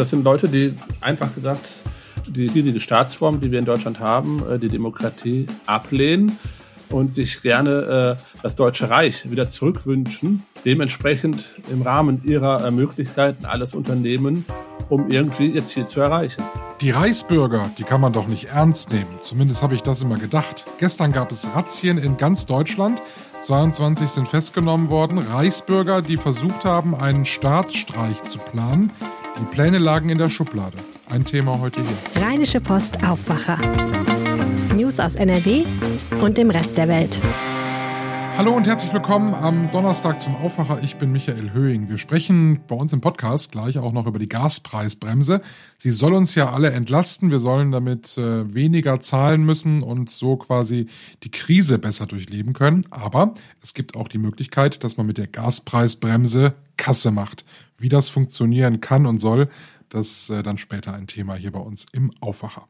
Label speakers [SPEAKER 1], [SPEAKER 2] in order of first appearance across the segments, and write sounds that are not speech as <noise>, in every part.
[SPEAKER 1] das sind Leute, die einfach gesagt die riesige Staatsform, die wir in Deutschland haben, äh, die Demokratie ablehnen und sich gerne äh, das Deutsche Reich wieder zurückwünschen, dementsprechend im Rahmen ihrer Möglichkeiten alles unternehmen, um irgendwie ihr Ziel zu erreichen.
[SPEAKER 2] Die Reichsbürger, die kann man doch nicht ernst nehmen. Zumindest habe ich das immer gedacht. Gestern gab es Razzien in ganz Deutschland. 22 sind festgenommen worden. Reichsbürger, die versucht haben, einen Staatsstreich zu planen. Die Pläne lagen in der Schublade. Ein Thema heute hier.
[SPEAKER 3] Rheinische Post Aufwacher. News aus NRW und dem Rest der Welt.
[SPEAKER 2] Hallo und herzlich willkommen am Donnerstag zum Aufwacher. Ich bin Michael Höhing. Wir sprechen bei uns im Podcast gleich auch noch über die Gaspreisbremse. Sie soll uns ja alle entlasten. Wir sollen damit äh, weniger zahlen müssen und so quasi die Krise besser durchleben können. Aber es gibt auch die Möglichkeit, dass man mit der Gaspreisbremse Kasse macht. Wie das funktionieren kann und soll, das äh, dann später ein Thema hier bei uns im Aufwacher.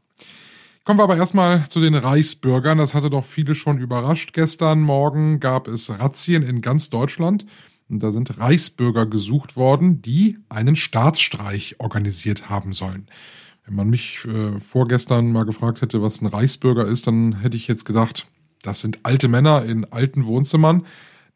[SPEAKER 2] Kommen wir aber erstmal zu den Reichsbürgern. Das hatte doch viele schon überrascht. Gestern Morgen gab es Razzien in ganz Deutschland. Und da sind Reichsbürger gesucht worden, die einen Staatsstreich organisiert haben sollen. Wenn man mich äh, vorgestern mal gefragt hätte, was ein Reichsbürger ist, dann hätte ich jetzt gedacht, das sind alte Männer in alten Wohnzimmern,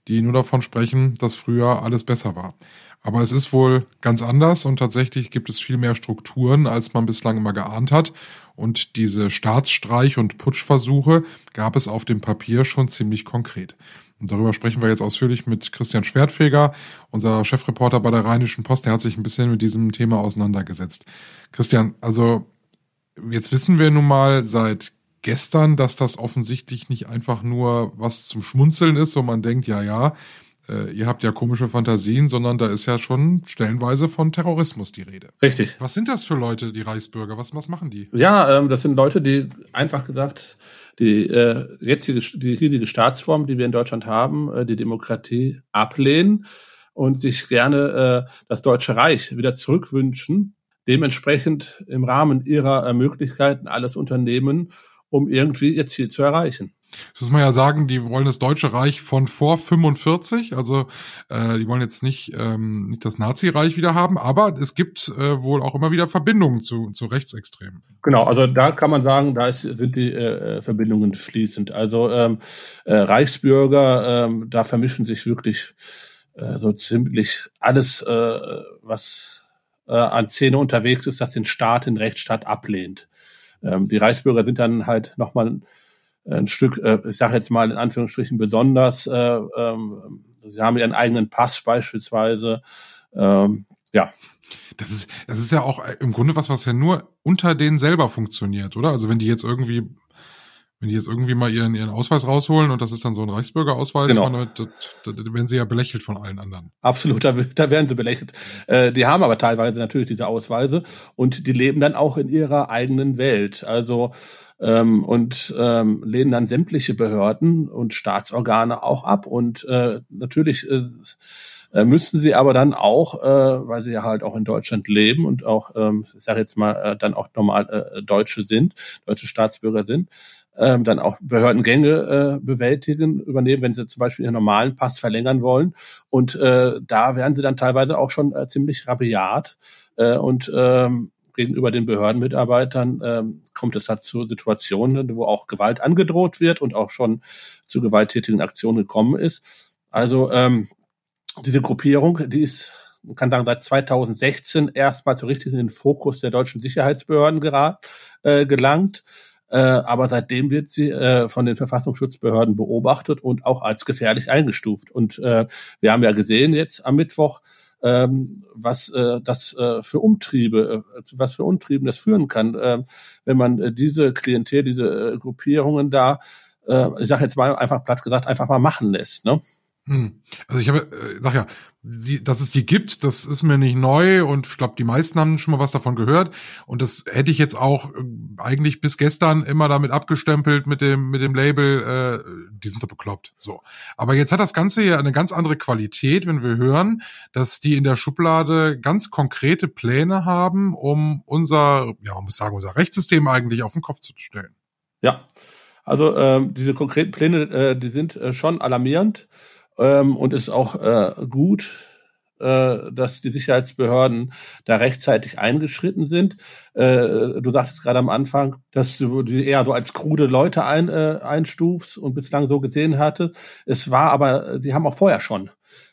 [SPEAKER 2] die nur davon sprechen, dass früher alles besser war. Aber es ist wohl ganz anders und tatsächlich gibt es viel mehr Strukturen, als man bislang immer geahnt hat. Und diese Staatsstreich- und Putschversuche gab es auf dem Papier schon ziemlich konkret. Und darüber sprechen wir jetzt ausführlich mit Christian Schwertfeger, unser Chefreporter bei der Rheinischen Post. Der hat sich ein bisschen mit diesem Thema auseinandergesetzt. Christian, also jetzt wissen wir nun mal seit gestern, dass das offensichtlich nicht einfach nur was zum Schmunzeln ist, wo man denkt, ja, ja, äh, ihr habt ja komische Fantasien, sondern da ist ja schon stellenweise von Terrorismus die Rede.
[SPEAKER 1] Richtig.
[SPEAKER 2] Was sind das für Leute, die Reichsbürger? Was, was machen die?
[SPEAKER 1] Ja, ähm, das sind Leute, die einfach gesagt die äh, jetzige, die riesige Staatsform, die wir in Deutschland haben, äh, die Demokratie ablehnen und sich gerne äh, das Deutsche Reich wieder zurückwünschen, dementsprechend im Rahmen ihrer Möglichkeiten alles unternehmen, um irgendwie ihr Ziel zu erreichen.
[SPEAKER 2] Das muss man ja sagen, die wollen das Deutsche Reich von vor 45, also äh, die wollen jetzt nicht, ähm, nicht das Nazireich wieder haben, aber es gibt äh, wohl auch immer wieder Verbindungen zu, zu Rechtsextremen.
[SPEAKER 1] Genau, also da kann man sagen, da ist, sind die äh, Verbindungen fließend. Also ähm, äh, Reichsbürger, ähm, da vermischen sich wirklich äh, so ziemlich alles, äh, was äh, an Szene unterwegs ist, das den Staat, den Rechtsstaat ablehnt. Ähm, die Reichsbürger sind dann halt nochmal ein Stück, äh, ich sage jetzt mal in Anführungsstrichen besonders. Äh, ähm, sie haben ihren eigenen Pass beispielsweise. Ähm, ja.
[SPEAKER 2] Das ist, das ist ja auch im Grunde was, was ja nur unter denen selber funktioniert, oder? Also wenn die jetzt irgendwie, wenn die jetzt irgendwie mal ihren, ihren Ausweis rausholen und das ist dann so ein Reichsbürgerausweis,
[SPEAKER 1] genau.
[SPEAKER 2] da, da, da werden sie ja belächelt von allen anderen.
[SPEAKER 1] Absolut, da, da werden sie belächelt. Äh, die haben aber teilweise natürlich diese Ausweise und die leben dann auch in ihrer eigenen Welt. Also ähm, und ähm, lehnen dann sämtliche Behörden und Staatsorgane auch ab. Und äh, natürlich äh, äh, müssten sie aber dann auch, äh, weil sie ja halt auch in Deutschland leben und auch, ähm, ich sage jetzt mal, äh, dann auch normal äh, Deutsche sind, deutsche Staatsbürger sind, ähm, dann auch Behördengänge äh, bewältigen, übernehmen, wenn sie zum Beispiel ihren normalen Pass verlängern wollen. Und äh, da werden sie dann teilweise auch schon äh, ziemlich rabiat äh, und ähm, gegenüber den Behördenmitarbeitern ähm, kommt es halt zu Situationen, wo auch Gewalt angedroht wird und auch schon zu gewalttätigen Aktionen gekommen ist. Also ähm, diese Gruppierung, die ist, man kann sagen, seit 2016 erstmal so richtig in den Fokus der deutschen Sicherheitsbehörden gerat, äh, gelangt. Äh, aber seitdem wird sie äh, von den Verfassungsschutzbehörden beobachtet und auch als gefährlich eingestuft. Und äh, wir haben ja gesehen jetzt am Mittwoch, ähm, was äh, das äh, für Umtriebe, äh, was für Umtrieben das führen kann, äh, wenn man äh, diese Klientel, diese äh, Gruppierungen da, äh, ich sage jetzt mal einfach platt gesagt, einfach mal machen lässt. Ne?
[SPEAKER 2] Hm. Also ich habe, äh, sag ja, die, dass es die gibt, das ist mir nicht neu und ich glaube, die meisten haben schon mal was davon gehört. Und das hätte ich jetzt auch äh, eigentlich bis gestern immer damit abgestempelt mit dem mit dem Label, äh, die sind doch bekloppt. So. Aber jetzt hat das Ganze ja eine ganz andere Qualität, wenn wir hören, dass die in der Schublade ganz konkrete Pläne haben, um unser, ja, man muss sagen, unser Rechtssystem eigentlich auf den Kopf zu stellen.
[SPEAKER 1] Ja. Also ähm, diese konkreten Pläne, äh, die sind äh, schon alarmierend ähm, und ist auch äh, gut, äh, dass die Sicherheitsbehörden da rechtzeitig eingeschritten sind. Äh, du sagtest gerade am Anfang, dass du die eher so als krude Leute ein, äh, einstufst und bislang so gesehen hatte. Es war aber, sie haben auch vorher schon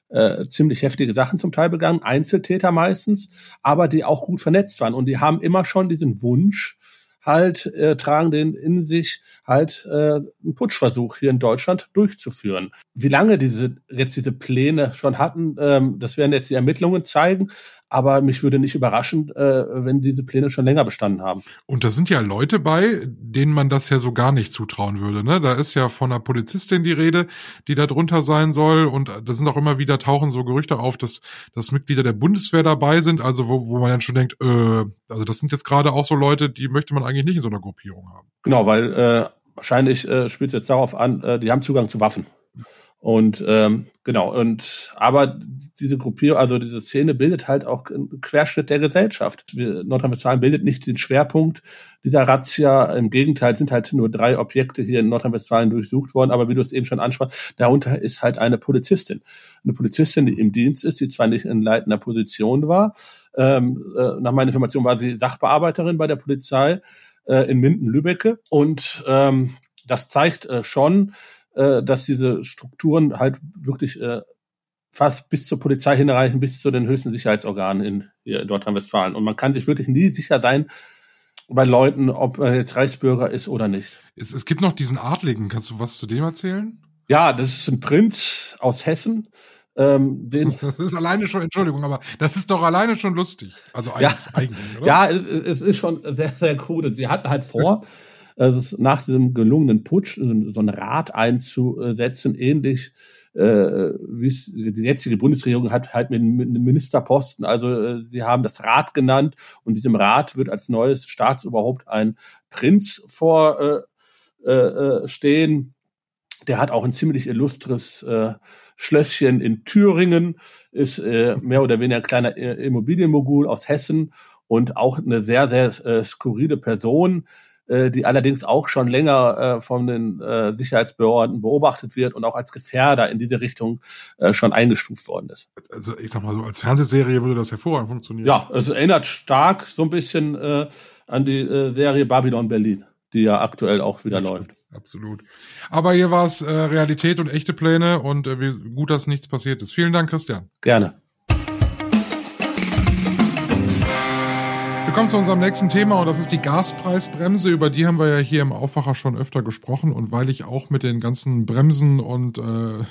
[SPEAKER 1] äh, ziemlich heftige Sachen zum Teil begangen, Einzeltäter meistens, aber die auch gut vernetzt waren und die haben immer schon diesen Wunsch, halt äh, tragen den in sich, halt äh, einen Putschversuch hier in Deutschland durchzuführen. Wie lange diese jetzt diese Pläne schon hatten, ähm, das werden jetzt die Ermittlungen zeigen. Aber mich würde nicht überraschen, äh, wenn diese Pläne schon länger bestanden haben.
[SPEAKER 2] Und da sind ja Leute bei, denen man das ja so gar nicht zutrauen würde. Ne? Da ist ja von einer Polizistin die Rede, die da drunter sein soll. Und da sind auch immer wieder tauchen so Gerüchte auf, dass, dass Mitglieder der Bundeswehr dabei sind. Also wo, wo man dann schon denkt, äh, also das sind jetzt gerade auch so Leute, die möchte man eigentlich nicht in so einer Gruppierung haben.
[SPEAKER 1] Genau, weil äh, wahrscheinlich äh, spielt es jetzt darauf an, äh, die haben Zugang zu Waffen. Und ähm, genau, und aber diese Gruppierung, also diese Szene bildet halt auch einen Querschnitt der Gesellschaft. Nordrhein-Westfalen bildet nicht den Schwerpunkt dieser Razzia. Im Gegenteil sind halt nur drei Objekte hier in Nordrhein-Westfalen durchsucht worden, aber wie du es eben schon ansprachst, darunter ist halt eine Polizistin. Eine Polizistin, die im Dienst ist, die zwar nicht in leitender Position war. Ähm, äh, nach meiner Information war sie Sachbearbeiterin bei der Polizei äh, in Minden-Lübbecke. Und ähm, das zeigt äh, schon, äh, dass diese Strukturen halt wirklich äh, fast bis zur Polizei hinreichen, bis zu den höchsten Sicherheitsorganen in, in Nordrhein-Westfalen. Und man kann sich wirklich nie sicher sein bei Leuten, ob er jetzt Reichsbürger ist oder nicht.
[SPEAKER 2] Es, es gibt noch diesen Adligen. Kannst du was zu dem erzählen?
[SPEAKER 1] Ja, das ist ein Prinz aus Hessen. Ähm, den <laughs>
[SPEAKER 2] das ist alleine schon, Entschuldigung, aber das ist doch alleine schon lustig. Also
[SPEAKER 1] ja, eigentlich, oder? Ja, es, es ist schon sehr, sehr krude. Sie hatten halt vor, <laughs> also nach diesem gelungenen Putsch so ein Rat einzusetzen, ähnlich äh, wie die jetzige Bundesregierung hat halt mit, einem Ministerposten. Also äh, sie haben das Rat genannt und diesem Rat wird als neues Staatsoberhaupt ein Prinz vorstehen. Äh, äh, stehen. Der hat auch ein ziemlich illustres äh, Schlösschen in Thüringen, ist äh, mehr oder weniger ein kleiner äh, Immobilienmogul aus Hessen und auch eine sehr, sehr äh, skurrile Person, äh, die allerdings auch schon länger äh, von den äh, Sicherheitsbehörden beobachtet wird und auch als Gefährder in diese Richtung äh, schon eingestuft worden ist.
[SPEAKER 2] Also ich sag mal so, als Fernsehserie würde das hervorragend funktionieren.
[SPEAKER 1] Ja, es erinnert stark so ein bisschen äh, an die äh, Serie Babylon Berlin, die ja aktuell auch wieder ja, läuft.
[SPEAKER 2] Absolut. Aber hier war es äh, Realität und echte Pläne und äh, wie gut, dass nichts passiert ist. Vielen Dank, Christian.
[SPEAKER 1] Gerne.
[SPEAKER 2] Wir kommen zu unserem nächsten Thema und das ist die Gaspreisbremse. Über die haben wir ja hier im Aufwacher schon öfter gesprochen und weil ich auch mit den ganzen Bremsen und äh,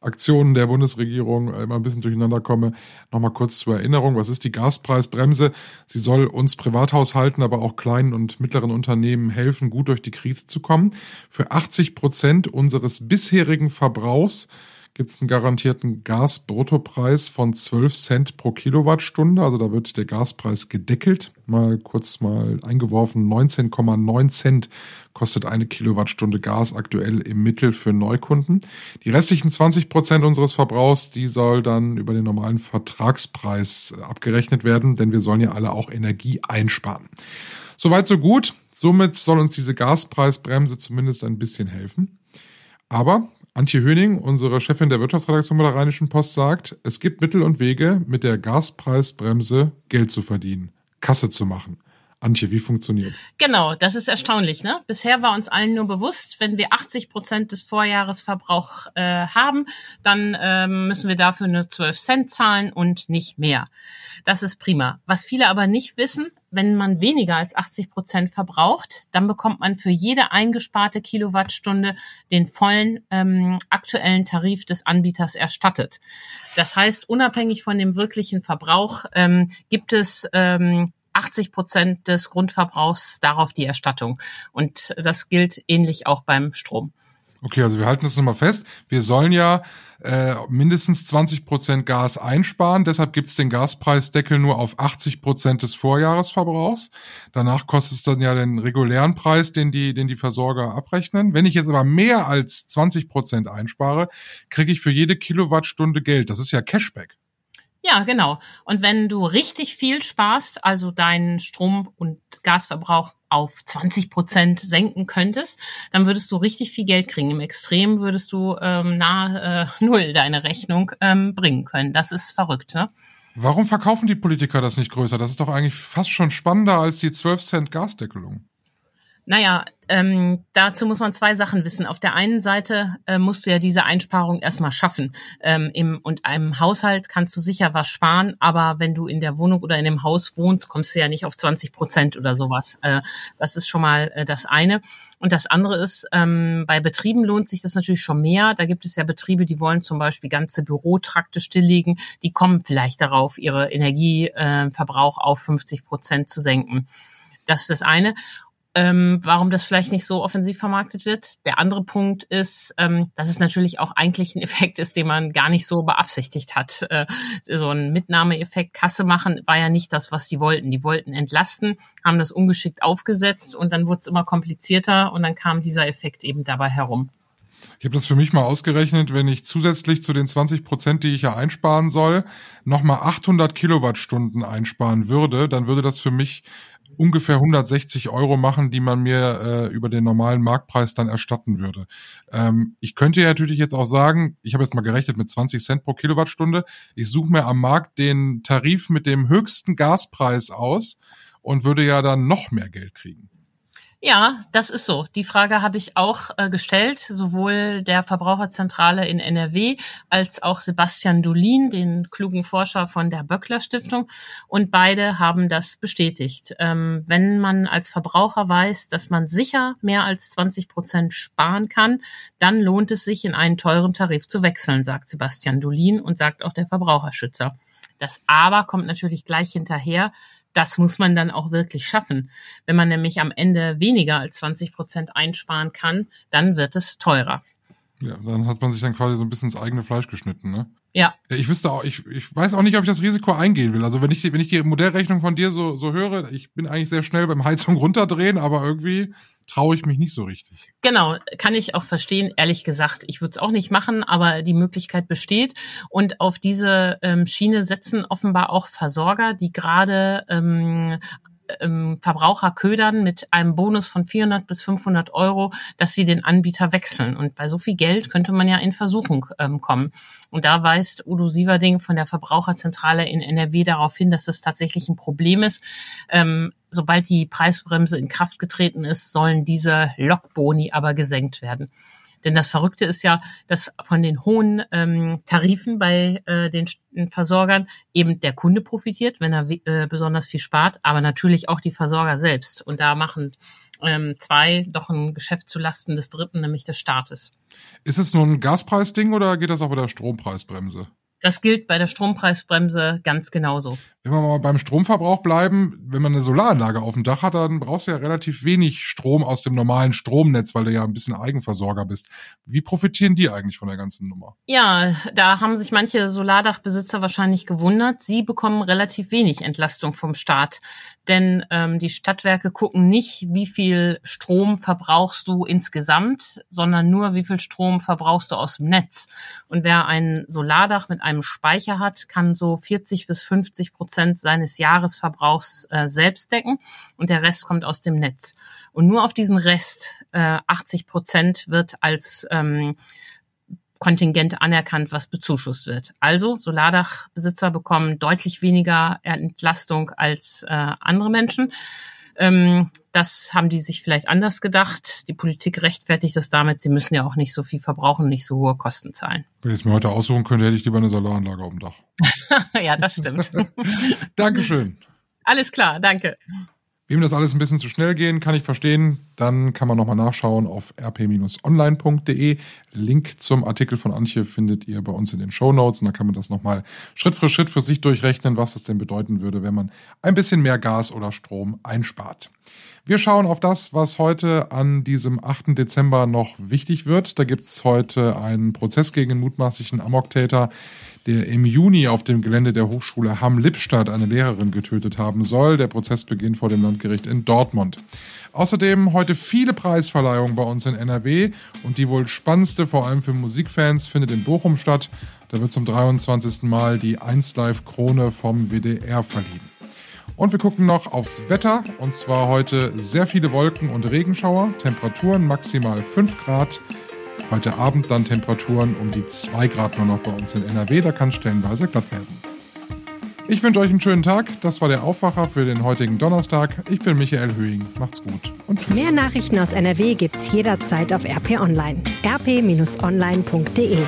[SPEAKER 2] Aktionen der Bundesregierung immer ein bisschen durcheinander komme, nochmal kurz zur Erinnerung. Was ist die Gaspreisbremse? Sie soll uns Privathaushalten, aber auch kleinen und mittleren Unternehmen helfen, gut durch die Krise zu kommen. Für 80 Prozent unseres bisherigen Verbrauchs gibt es einen garantierten Gasbruttopreis von 12 Cent pro Kilowattstunde. Also da wird der Gaspreis gedeckelt. Mal kurz mal eingeworfen, 19,9 Cent kostet eine Kilowattstunde Gas aktuell im Mittel für Neukunden. Die restlichen 20 Prozent unseres Verbrauchs, die soll dann über den normalen Vertragspreis abgerechnet werden, denn wir sollen ja alle auch Energie einsparen. Soweit so gut. Somit soll uns diese Gaspreisbremse zumindest ein bisschen helfen. Aber Antje Höning, unsere Chefin der Wirtschaftsredaktion bei der Rheinischen Post, sagt, es gibt Mittel und Wege, mit der Gaspreisbremse Geld zu verdienen, Kasse zu machen. Antje, wie funktioniert's?
[SPEAKER 4] Genau, das ist erstaunlich. Ne? Bisher war uns allen nur bewusst, wenn wir 80 Prozent des Vorjahresverbrauchs äh, haben, dann ähm, müssen wir dafür nur 12 Cent zahlen und nicht mehr. Das ist prima. Was viele aber nicht wissen, wenn man weniger als 80 Prozent verbraucht, dann bekommt man für jede eingesparte Kilowattstunde den vollen ähm, aktuellen Tarif des Anbieters erstattet. Das heißt, unabhängig von dem wirklichen Verbrauch ähm, gibt es ähm, 80 Prozent des Grundverbrauchs darauf die Erstattung. Und das gilt ähnlich auch beim Strom.
[SPEAKER 2] Okay, also wir halten das nochmal fest. Wir sollen ja äh, mindestens 20 Prozent Gas einsparen. Deshalb gibt's den Gaspreisdeckel nur auf 80 Prozent des Vorjahresverbrauchs. Danach kostet es dann ja den regulären Preis, den die, den die Versorger abrechnen. Wenn ich jetzt aber mehr als 20 Prozent einspare, kriege ich für jede Kilowattstunde Geld. Das ist ja Cashback.
[SPEAKER 4] Ja, genau. Und wenn du richtig viel sparst, also deinen Strom- und Gasverbrauch auf 20 Prozent senken könntest, dann würdest du richtig viel Geld kriegen. Im Extrem würdest du ähm, nahe äh, <laughs> null deine Rechnung ähm, bringen können. Das ist verrückt, ne?
[SPEAKER 2] Warum verkaufen die Politiker das nicht größer? Das ist doch eigentlich fast schon spannender als die 12 Cent Gasdeckelung.
[SPEAKER 4] Naja, ähm, dazu muss man zwei Sachen wissen. Auf der einen Seite äh, musst du ja diese Einsparung erstmal schaffen. Ähm, im, und einem Haushalt kannst du sicher was sparen, aber wenn du in der Wohnung oder in dem Haus wohnst, kommst du ja nicht auf 20 Prozent oder sowas. Äh, das ist schon mal äh, das eine. Und das andere ist, ähm, bei Betrieben lohnt sich das natürlich schon mehr. Da gibt es ja Betriebe, die wollen zum Beispiel ganze Bürotrakte stilllegen. Die kommen vielleicht darauf, ihre Energieverbrauch auf 50 Prozent zu senken. Das ist das eine ähm, warum das vielleicht nicht so offensiv vermarktet wird. Der andere Punkt ist, ähm, dass es natürlich auch eigentlich ein <laughs> Effekt ist, den man gar nicht so beabsichtigt hat. Äh, so ein Mitnahmeeffekt, Kasse machen, war ja nicht das, was die wollten. Die wollten entlasten, haben das ungeschickt aufgesetzt und dann wurde es immer komplizierter und dann kam dieser Effekt eben dabei herum.
[SPEAKER 2] Ich habe das für mich mal ausgerechnet, wenn ich zusätzlich zu den 20 Prozent, die ich ja einsparen soll, nochmal 800 Kilowattstunden einsparen würde, dann würde das für mich ungefähr 160 Euro machen, die man mir äh, über den normalen Marktpreis dann erstatten würde. Ähm, ich könnte ja natürlich jetzt auch sagen, ich habe jetzt mal gerechnet mit 20 Cent pro Kilowattstunde, ich suche mir am Markt den Tarif mit dem höchsten Gaspreis aus und würde ja dann noch mehr Geld kriegen.
[SPEAKER 4] Ja, das ist so. Die Frage habe ich auch äh, gestellt, sowohl der Verbraucherzentrale in NRW als auch Sebastian Dolin, den klugen Forscher von der Böckler Stiftung. Und beide haben das bestätigt. Ähm, wenn man als Verbraucher weiß, dass man sicher mehr als 20 Prozent sparen kann, dann lohnt es sich, in einen teuren Tarif zu wechseln, sagt Sebastian Dolin und sagt auch der Verbraucherschützer. Das Aber kommt natürlich gleich hinterher das muss man dann auch wirklich schaffen. Wenn man nämlich am Ende weniger als 20 Prozent einsparen kann, dann wird es teurer.
[SPEAKER 2] Ja, dann hat man sich dann quasi so ein bisschen ins eigene Fleisch geschnitten, ne?
[SPEAKER 4] Ja.
[SPEAKER 2] Ich wüsste auch, ich, ich weiß auch nicht, ob ich das Risiko eingehen will. Also wenn ich, wenn ich die Modellrechnung von dir so, so höre, ich bin eigentlich sehr schnell beim Heizung runterdrehen, aber irgendwie traue ich mich nicht so richtig.
[SPEAKER 4] Genau, kann ich auch verstehen. Ehrlich gesagt, ich würde es auch nicht machen, aber die Möglichkeit besteht. Und auf diese ähm, Schiene setzen offenbar auch Versorger, die gerade ähm, ähm, Verbraucher ködern mit einem Bonus von 400 bis 500 Euro, dass sie den Anbieter wechseln. Und bei so viel Geld könnte man ja in Versuchung ähm, kommen. Und da weist Udo Sieverding von der Verbraucherzentrale in NRW darauf hin, dass es tatsächlich ein Problem ist. Ähm, sobald die Preisbremse in Kraft getreten ist, sollen diese Lockboni aber gesenkt werden. Denn das Verrückte ist ja, dass von den hohen ähm, Tarifen bei äh, den Versorgern eben der Kunde profitiert, wenn er äh, besonders viel spart, aber natürlich auch die Versorger selbst. Und da machen ähm, zwei doch ein Geschäft zulasten des Dritten, nämlich des Staates.
[SPEAKER 2] Ist es nur ein Gaspreisding oder geht das auch bei der Strompreisbremse?
[SPEAKER 4] Das gilt bei der Strompreisbremse ganz genauso.
[SPEAKER 2] Wenn wir mal beim Stromverbrauch bleiben, wenn man eine Solaranlage auf dem Dach hat, dann brauchst du ja relativ wenig Strom aus dem normalen Stromnetz, weil du ja ein bisschen Eigenversorger bist. Wie profitieren die eigentlich von der ganzen Nummer?
[SPEAKER 4] Ja, da haben sich manche Solardachbesitzer wahrscheinlich gewundert. Sie bekommen relativ wenig Entlastung vom Staat. Denn ähm, die Stadtwerke gucken nicht, wie viel Strom verbrauchst du insgesamt, sondern nur, wie viel Strom verbrauchst du aus dem Netz. Und wer ein Solardach mit einem Speicher hat, kann so 40 bis 50 Prozent Prozent seines Jahresverbrauchs äh, selbst decken und der Rest kommt aus dem Netz. Und nur auf diesen Rest, äh, 80 Prozent, wird als ähm, Kontingent anerkannt, was bezuschusst wird. Also Solardachbesitzer bekommen deutlich weniger Entlastung als äh, andere Menschen. Ähm, das haben die sich vielleicht anders gedacht. Die Politik rechtfertigt das damit, sie müssen ja auch nicht so viel verbrauchen, nicht so hohe Kosten zahlen.
[SPEAKER 2] Wenn ich es mir heute aussuchen könnte, hätte ich lieber eine Solaranlage auf dem Dach. <laughs>
[SPEAKER 4] ja, das stimmt. <laughs>
[SPEAKER 2] Dankeschön.
[SPEAKER 4] Alles klar, danke.
[SPEAKER 2] Wem das alles ein bisschen zu schnell gehen, kann ich verstehen. Dann kann man nochmal nachschauen auf rp-online.de. Link zum Artikel von Antje findet ihr bei uns in den Show Notes. Und da kann man das nochmal Schritt für Schritt für sich durchrechnen, was es denn bedeuten würde, wenn man ein bisschen mehr Gas oder Strom einspart. Wir schauen auf das, was heute an diesem 8. Dezember noch wichtig wird. Da gibt es heute einen Prozess gegen den mutmaßlichen Amoktäter, der im Juni auf dem Gelände der Hochschule Hamm-Lippstadt eine Lehrerin getötet haben soll. Der Prozess beginnt vor dem Landgericht in Dortmund. Außerdem heute viele Preisverleihungen bei uns in NRW und die wohl spannendste, vor allem für Musikfans, findet in Bochum statt. Da wird zum 23. Mal die 1 Live Krone vom WDR verliehen. Und wir gucken noch aufs Wetter. Und zwar heute sehr viele Wolken und Regenschauer. Temperaturen maximal 5 Grad. Heute Abend dann Temperaturen um die 2 Grad nur noch bei uns in NRW. Da kann stellenweise glatt werden. Ich wünsche euch einen schönen Tag. Das war der Aufwacher für den heutigen Donnerstag. Ich bin Michael Höhing. Macht's gut und tschüss.
[SPEAKER 3] Mehr Nachrichten aus NRW gibt's jederzeit auf RP Online. rp-online.de